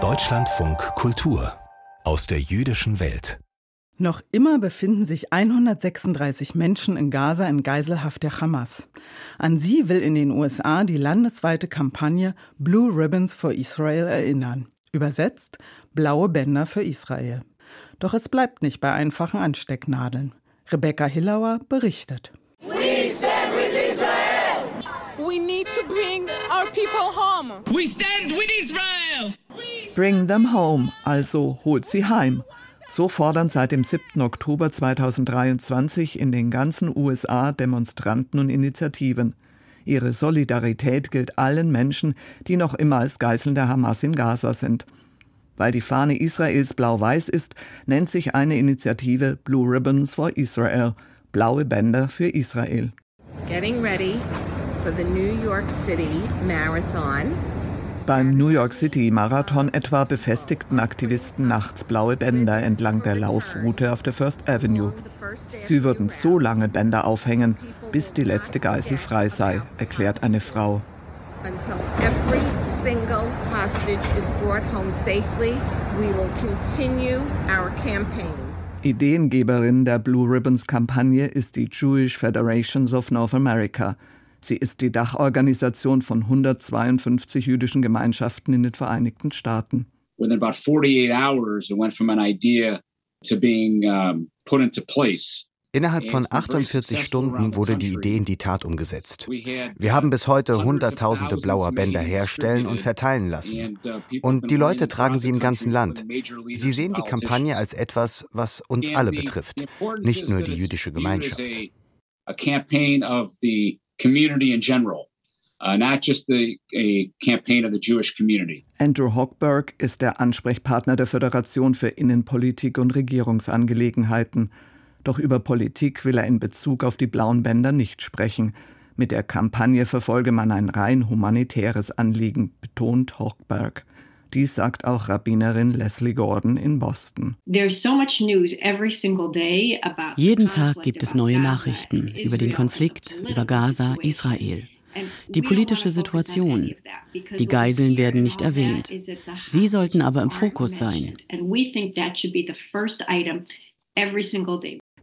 Deutschlandfunk Kultur aus der jüdischen Welt. Noch immer befinden sich 136 Menschen in Gaza in Geiselhaft der Hamas. An sie will in den USA die landesweite Kampagne Blue Ribbons for Israel erinnern. Übersetzt blaue Bänder für Israel. Doch es bleibt nicht bei einfachen Anstecknadeln. Rebecca Hillauer berichtet. We stand with Israel. We need to bring our people home. We stand with Israel. Bring them home, also holt sie heim. So fordern seit dem 7. Oktober 2023 in den ganzen USA Demonstranten und Initiativen. Ihre Solidarität gilt allen Menschen, die noch immer als Geiseln der Hamas in Gaza sind. Weil die Fahne Israels blau-weiß ist, nennt sich eine Initiative Blue Ribbons for Israel, blaue Bänder für Israel. Getting ready for the New York City Marathon. Beim New York City Marathon etwa befestigten Aktivisten nachts blaue Bänder entlang der Laufroute auf der First Avenue. Sie würden so lange Bänder aufhängen, bis die letzte Geisel frei sei, erklärt eine Frau. Ideengeberin der Blue Ribbons Kampagne ist die Jewish Federations of North America. Sie ist die Dachorganisation von 152 jüdischen Gemeinschaften in den Vereinigten Staaten. Within about 48 hours, it went from an idea to being um, put into place. Innerhalb von 48 Stunden wurde die Idee in die Tat umgesetzt. Wir haben bis heute Hunderttausende blauer Bänder herstellen und verteilen lassen. Und die Leute tragen sie im ganzen Land. Sie sehen die Kampagne als etwas, was uns alle betrifft, nicht nur die jüdische Gemeinschaft. Community in general. Uh, not just the, a campaign of the Jewish community. Andrew Hochberg ist der Ansprechpartner der Föderation für Innenpolitik und Regierungsangelegenheiten. Doch über Politik will er in Bezug auf die blauen Bänder nicht sprechen. Mit der Kampagne verfolge man ein rein humanitäres Anliegen, betont Hochberg. Dies sagt auch Rabbinerin Leslie Gordon in Boston. Jeden Tag gibt es neue Nachrichten über den Konflikt, über Gaza, Israel. Die politische Situation. Die Geiseln werden nicht erwähnt. Sie sollten aber im Fokus sein.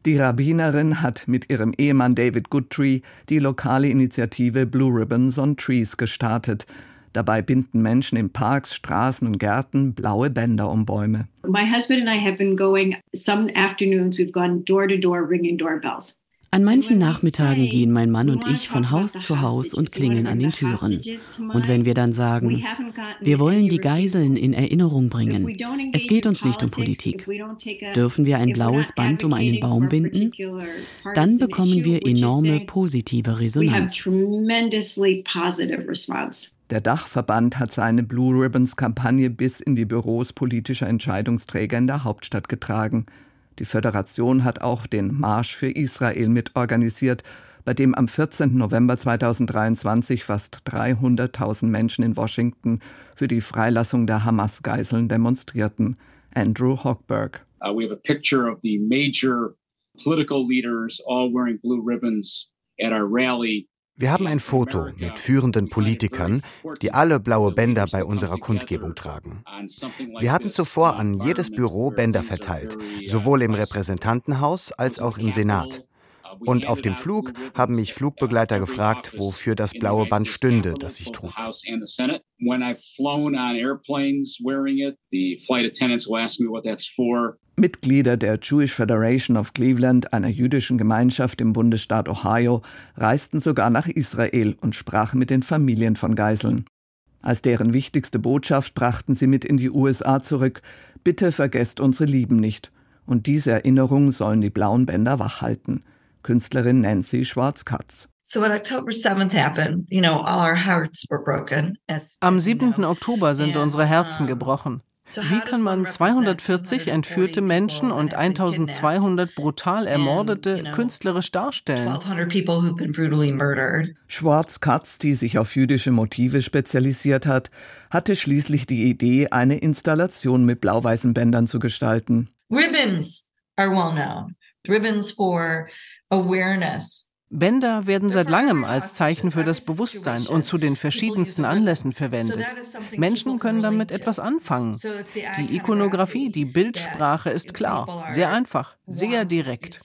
Die Rabbinerin hat mit ihrem Ehemann David Goodtree die lokale Initiative Blue Ribbons on Trees gestartet. Dabei binden Menschen in Parks, Straßen und Gärten blaue Bänder um Bäume. My husband and I have been going some afternoons we've gone door to door ringing doorbells. An manchen Nachmittagen gehen mein Mann und ich von Haus zu Haus und klingeln an den Türen. Und wenn wir dann sagen, wir wollen die Geiseln in Erinnerung bringen, es geht uns nicht um Politik, dürfen wir ein blaues Band um einen Baum binden, dann bekommen wir enorme positive Resonanz. Der Dachverband hat seine Blue Ribbons Kampagne bis in die Büros politischer Entscheidungsträger in der Hauptstadt getragen. Die Föderation hat auch den Marsch für Israel mitorganisiert, bei dem am 14. November 2023 fast 300.000 Menschen in Washington für die Freilassung der Hamas-Geiseln demonstrierten. Andrew Hochberg. Uh, we have a picture of the major political leaders all wearing blue ribbons at our rally wir haben ein Foto mit führenden Politikern, die alle blaue Bänder bei unserer Kundgebung tragen. Wir hatten zuvor an jedes Büro Bänder verteilt, sowohl im Repräsentantenhaus als auch im Senat. Und auf dem Flug haben mich Flugbegleiter gefragt, wofür das blaue Band stünde, das ich trug. Mitglieder der Jewish Federation of Cleveland, einer jüdischen Gemeinschaft im Bundesstaat Ohio, reisten sogar nach Israel und sprachen mit den Familien von Geiseln. Als deren wichtigste Botschaft brachten sie mit in die USA zurück, bitte vergesst unsere Lieben nicht. Und diese Erinnerung sollen die blauen Bänder wachhalten. Künstlerin Nancy Schwarz-Katz. Am 7. Oktober sind unsere Herzen gebrochen. Wie kann man 240 entführte Menschen und 1200 brutal ermordete künstlerisch darstellen? Schwarz-Katz, die sich auf jüdische Motive spezialisiert hat, hatte schließlich die Idee, eine Installation mit blau-weißen Bändern zu gestalten. Ribbons are well known. Ribbons for awareness Bänder werden seit langem als Zeichen für das Bewusstsein und zu den verschiedensten Anlässen verwendet. Menschen können damit etwas anfangen. Die Ikonografie, die Bildsprache ist klar, sehr einfach, sehr direkt.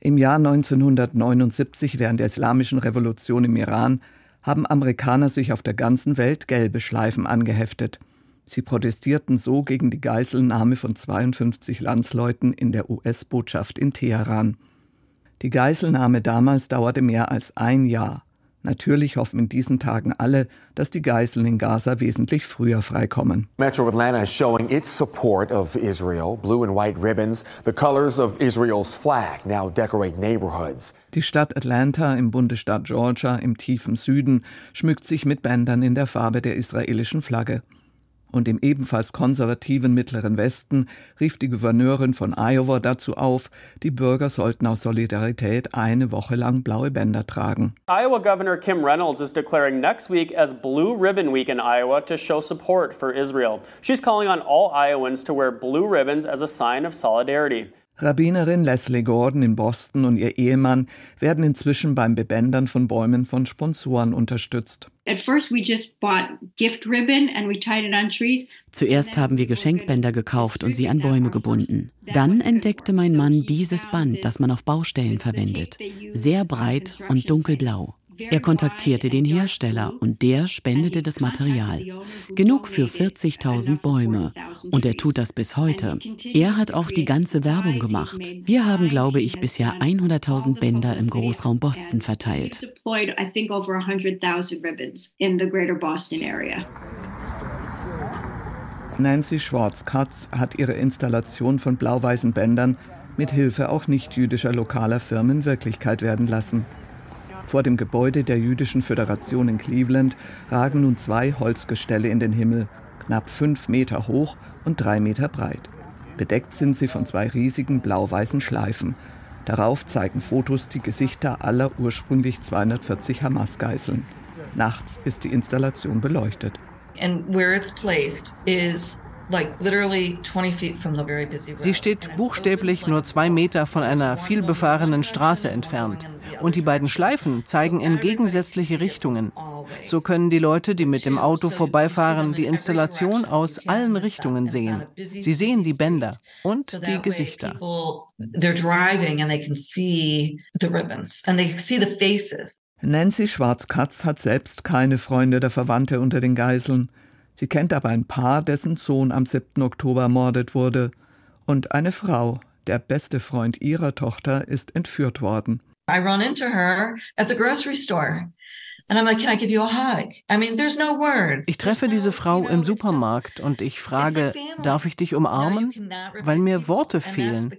Im Jahr 1979 während der Islamischen Revolution im Iran haben Amerikaner sich auf der ganzen Welt gelbe Schleifen angeheftet. Sie protestierten so gegen die Geiselnahme von 52 Landsleuten in der US-Botschaft in Teheran. Die Geiselnahme damals dauerte mehr als ein Jahr. Natürlich hoffen in diesen Tagen alle, dass die Geiseln in Gaza wesentlich früher freikommen. Metro Atlanta is showing its support of Israel. Blue and white ribbons, the colors of Israel's flag, now decorate neighborhoods. Die Stadt Atlanta im Bundesstaat Georgia im tiefen Süden schmückt sich mit Bändern in der Farbe der israelischen Flagge und im ebenfalls konservativen Mittleren Westen rief die Gouverneurin von Iowa dazu auf, die Bürger sollten aus Solidarität eine Woche lang blaue Bänder tragen. Iowa Governor Kim Reynolds is declaring next week as Blue Ribbon Week in Iowa to show support for Israel. She's calling on all Iowans to wear blue ribbons as a sign of solidarity. Rabbinerin Leslie Gordon in Boston und ihr Ehemann werden inzwischen beim Bebändern von Bäumen von Sponsoren unterstützt. Zuerst haben wir Geschenkbänder gekauft und sie an Bäume gebunden. Dann entdeckte mein Mann dieses Band, das man auf Baustellen verwendet. Sehr breit und dunkelblau. Er kontaktierte den Hersteller und der spendete das Material. Genug für 40.000 Bäume. Und er tut das bis heute. Er hat auch die ganze Werbung gemacht. Wir haben, glaube ich, bisher 100.000 Bänder im Großraum Boston verteilt. Nancy Schwarz-Katz hat ihre Installation von blau-weißen Bändern mit Hilfe auch nicht-jüdischer lokaler Firmen Wirklichkeit werden lassen. Vor dem Gebäude der Jüdischen Föderation in Cleveland ragen nun zwei Holzgestelle in den Himmel, knapp fünf Meter hoch und drei Meter breit. Bedeckt sind sie von zwei riesigen blau-weißen Schleifen. Darauf zeigen Fotos die Gesichter aller ursprünglich 240 Hamas-Geiseln. Nachts ist die Installation beleuchtet. Sie steht buchstäblich nur zwei Meter von einer vielbefahrenen Straße entfernt. Und die beiden Schleifen zeigen in gegensätzliche Richtungen. So können die Leute, die mit dem Auto vorbeifahren, die Installation aus allen Richtungen sehen. Sie sehen die Bänder und die Gesichter. Nancy Schwarzkatz hat selbst keine Freunde oder Verwandte unter den Geiseln. Sie kennt aber ein Paar, dessen Sohn am 7. Oktober ermordet wurde. Und eine Frau, der beste Freund ihrer Tochter, ist entführt worden. I run into her at the grocery store. Ich treffe diese Frau im Supermarkt und ich frage, darf ich dich umarmen? Weil mir Worte fehlen.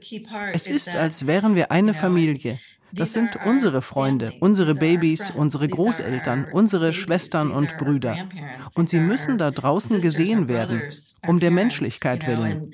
Es ist, als wären wir eine Familie. Das sind unsere Freunde, unsere Babys, unsere Großeltern, unsere Schwestern und Brüder. Und sie müssen da draußen gesehen werden, um der Menschlichkeit willen.